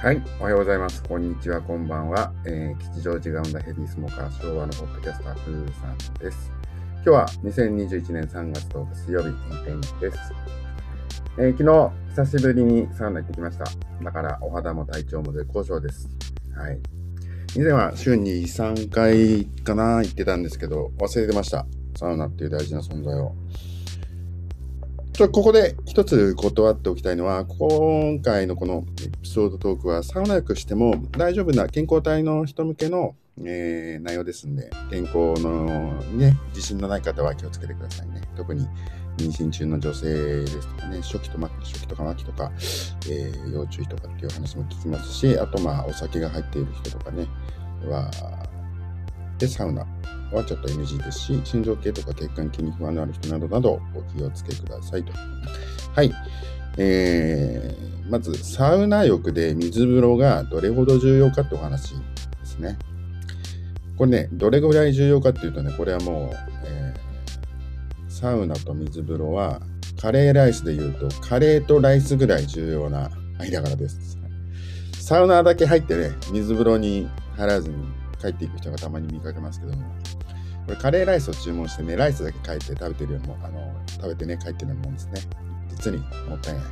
はい、おはようございます。こんにちは、こんばんは。えー、吉祥寺が生んだヘビースモーカー昭和のポッドキャスター、ふーさんです。今日は2021年3月10日水曜日、天気です。えー、昨日、久しぶりにサウナ行ってきました。だから、お肌も体調も絶好調です。はい。以前は週に2、3回かな行ってたんですけど、忘れてました。サウナっていう大事な存在を。ちょここで一つ断っておきたいのは、今回のこのエピソードトークは、サウナ薬しても大丈夫な健康体の人向けの、えー、内容ですんで、健康のね、自信のない方は気をつけてくださいね。特に妊娠中の女性ですとかね、初期と末期、初期とか末期とか、えー、要注意とかっていう話も聞きますし、あとまあ、お酒が入っている人とかね、は、で、サウナはちょっと NG ですし、心臓系とか血管系に不安のある人などなどお気をつけくださいと。はい。えー、まず、サウナ浴で水風呂がどれほど重要かってお話ですね。これね、どれぐらい重要かっていうとね、これはもう、えー、サウナと水風呂は、カレーライスで言うと、カレーとライスぐらい重要な間柄です。サウナだけ入ってね、水風呂に入らずに帰っていく人がたまに見かけますけども、これカレーライスを注文してね、ライスだけ帰って食べてるようなもあの、食べてね、帰ってるようなもんですね。実にもったいない。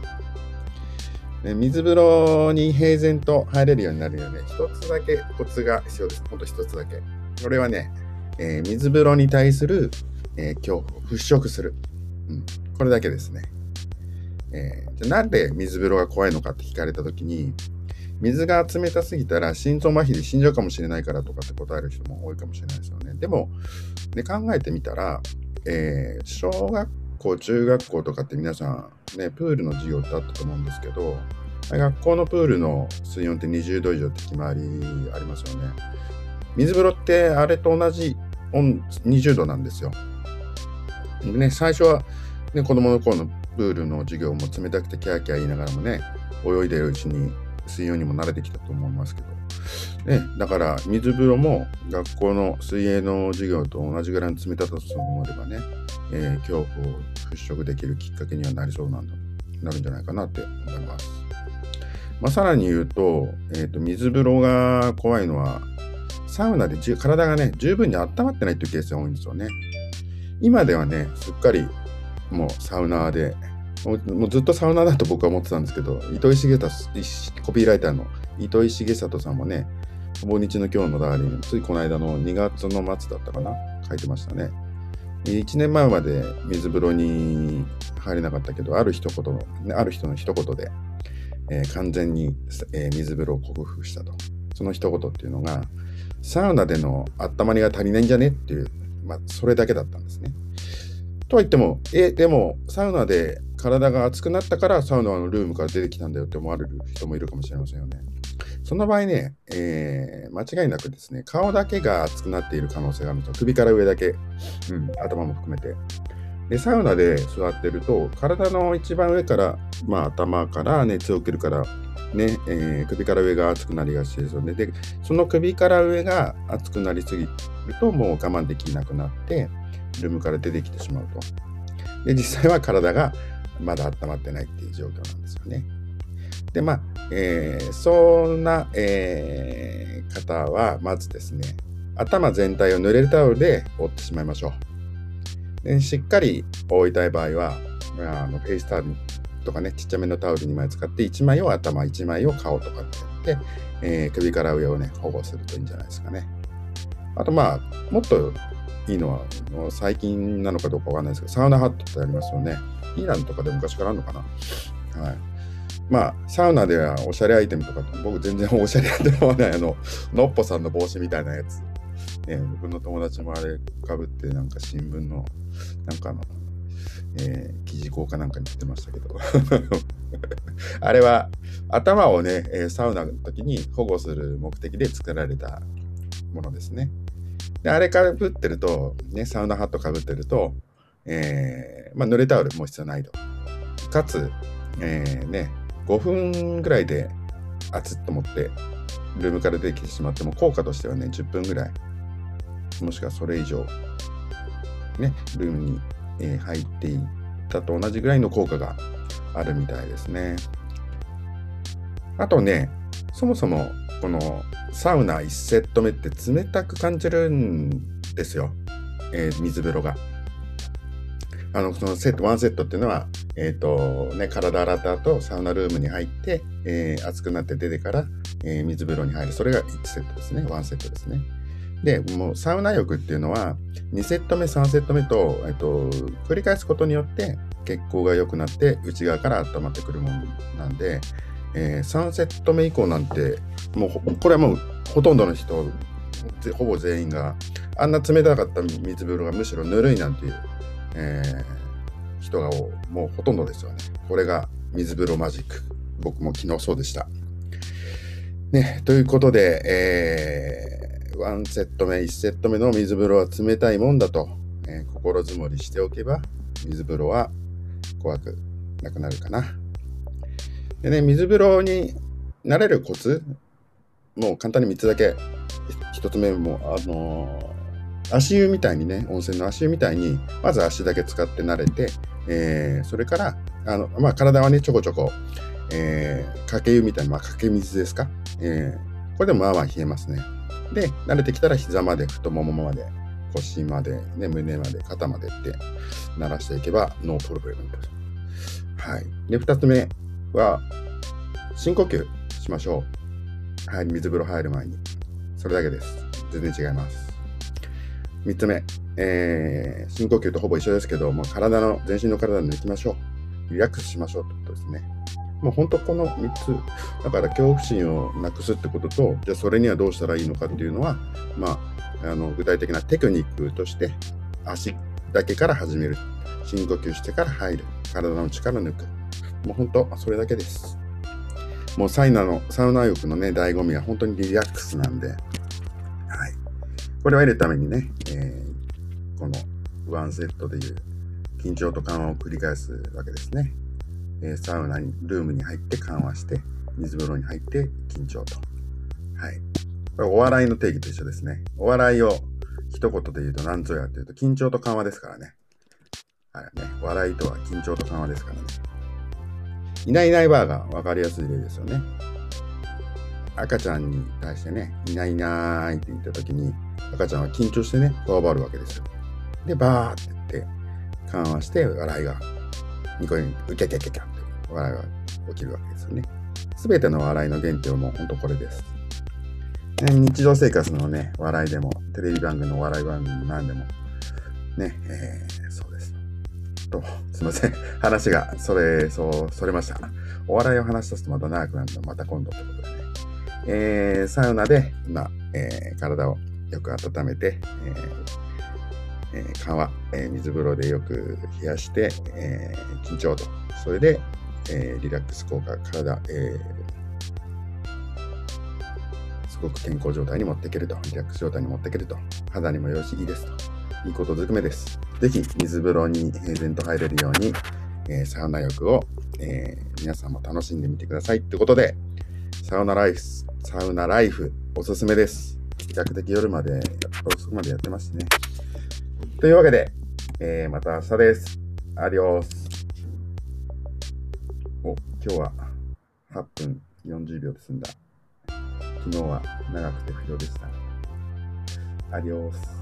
で水風呂に平然と入れるようになるよね、一つだけコツが必要です。ほんと一つだけ。これはね、えー、水風呂に対する、えー、恐怖を払拭する。うん。これだけですね。えー、じゃなんで水風呂が怖いのかって聞かれたときに、水が冷たすぎたら心臓麻痺で死んじゃうかもしれないからとかって答える人も多いかもしれないですよね。でも、ね、考えてみたら、えー、小学校、中学校とかって皆さん、ね、プールの授業ってあったと思うんですけど、学校のプールの水温って20度以上って決まりありますよね。水風呂ってあれと同じ温20度なんですよ。でね、最初は、ね、子供の頃のプールの授業も冷たくてキャーキャー言いながらもね、泳いでるうちに水温にも慣れてきたと思いますけど。ね、だから水風呂も学校の水泳の授業と同じぐらいの冷たさと思えばね、えー、恐怖を払拭できるきっかけにはなりそうなんだ、なるんじゃないかなって思います。まあ、さらに言うと、えーと、水風呂が怖いのは、サウナで体がね、十分に温まってないっていうケースが多いんですよね。今ではね、すっかりもうサウナーでもうずっとサウナだと僕は思ってたんですけど、糸井重里、コピーライターの糸井重里さんもね、訪日の今日のダーリン、ついこの間の2月の末だったかな、書いてましたね。1年前まで水風呂に入れなかったけど、ある一言の、ある人の一言で、えー、完全に、えー、水風呂を克服したと。その一言っていうのが、サウナでの温まりが足りないんじゃねっていう、まあ、それだけだったんですね。とは言っても、え、でも、サウナで体が熱くなったからサウナのルームから出てきたんだよって思われる人もいるかもしれませんよね。その場合ね、えー、間違いなくですね、顔だけが熱くなっている可能性があるんですよ。首から上だけ、うん、頭も含めて。で、サウナで座ってると、体の一番上から、まあ頭から熱を受けるから、ね、えー、首から上が熱くなりがちですよね。で、その首から上が熱くなりすぎると、もう我慢できなくなって、ルームから出てきてしまうと。で、実際は体がまだ温まってないっていう状況なんですよね。で、まあ、えー、そんな、えー、方は、まずですね、頭全体を濡れるタオルで覆ってしまいましょう。でしっかり覆いたい場合は、まあ、あのフェイスタオルとかね、ちっちゃめのタオル2枚使って、1枚を頭、1枚を顔とかってやって、えー、首から上をね、保護するといいんじゃないですかね。あとまあ、もっといいのは、最近なのかどうかわかんないですけど、サウナハットってありますよね。イランとかで昔からあるのかな。はい。まあ、サウナではおしゃれアイテムとか、僕全然おしゃれアイテムはない、あの、のっぽさんの帽子みたいなやつ。ね、僕の友達もあれかぶって、なんか新聞の、なんかあの、えー、記事効果なんかに言ってましたけど あれは頭をね、えサウナの時に保護する目的で作られたものですね。で、あれかぶってると、ね、サウナハットかぶってると、えー、まあ、濡れタオルも必要ないと。かつ、えー、ね、5分ぐらいで熱っと思ってルームから出てきてしまっても効果としてはね、10分ぐらい、もしくはそれ以上、ね、ルームに、えー、入っていったと同じぐらいの効果があるみたいですね。あとね、そもそもこのサウナ1セット目って冷たく感じるんですよ、えー、水風呂が。あのそのセット1セットっていうのは、えーとね、体洗った後サウナルームに入って、えー、熱くなって出てから、えー、水風呂に入るそれが1セットですね1セットですね。でもうサウナ浴っていうのは2セット目3セット目と,、えーと繰り返すことによって血行が良くなって内側から温まってくるものなんで、えー、3セット目以降なんてもうこれはもうほとんどの人ほぼ全員があんな冷たかった水風呂がむしろぬるいなんていう、えー、人がもうほとんどですよね。これが水風呂マジック。僕も昨日そうでした。ね、ということで、えー、1セット目、1セット目の水風呂は冷たいもんだと、えー、心づもりしておけば、水風呂は怖くなくなるかな。でね、水風呂に慣れるコツ、もう簡単に3つだけ。1つ目も、あのー、足湯みたいにね、温泉の足湯みたいに、まず足だけ使って慣れて、えー、それから、あのまあ、体はね、ちょこちょこ、えー、かけ湯みたいな、まあ、かけ水ですか、えー、これでもまあまあ冷えますね。で、慣れてきたら膝まで、太ももまで、腰まで、ね、胸まで、肩までって鳴らしていけばノープロブレムと。はい。で、二つ目は、深呼吸しましょう。はい、水風呂入る前に。それだけです。全然違います。三つ目、えー、深呼吸とほぼ一緒ですけど、ま、体の、全身の体抜きましょう。リラックスしましょうってことですね。もう本当この3つ、だから恐怖心をなくすってことと、じゃあそれにはどうしたらいいのかっていうのは、まあ、あの具体的なテクニックとして、足だけから始める。深呼吸してから入る。体の力抜く。もう本当、それだけです。もうサイナの、サウナ浴のね、醍醐味は本当にリラックスなんで、はい。これを得るためにね、えー、このワンセットでいう緊張と緩和を繰り返すわけですね。えー、サウナに、ルームに入って緩和して、水風呂に入って緊張と。はい。これお笑いの定義と一緒ですね。お笑いを一言で言うと何ぞやっていうと緊張と緩和ですからね。はいね。笑いとは緊張と緩和ですからね。いないいないバーが分かりやすい例ですよね。赤ちゃんに対してね、いないいないって言った時に、赤ちゃんは緊張してね、こわばるわけですよ。で、バーって言って、緩和して笑いが、ニコニコ、ウキャキャキャキャって笑いが起きるわけですよね。すべての笑いの原点はもう本当これです。日常生活のね、笑いでも、テレビ番組の笑い番組なんでも、ね、えー、そうです。と、すいません。話が、それ、そう、それました。お笑いを話し出すとまた長くなるの、また今度ということでね。えー、サウナで、今、えー、体をよく温めて、えー、えー、緩和、えー、水風呂でよく冷やして、えー、緊張と、それで、えー、リラックス効果、体、えー、すごく健康状態に持っていけると、リラックス状態に持っていけると、肌にもよしいいですと。いいことずくめです。ぜひ水風呂に平然と入れるように、えー、サウナ浴を、えー、皆さんも楽しんでみてくださいってことで、サウナライフ、サウナライフおすすめです。比較的夜まで、遅くまでやってますね。というわけで、えー、また明日です。アディオス。お、今日は8分40秒で済んだ。昨日は長くて不要でした。アディオス。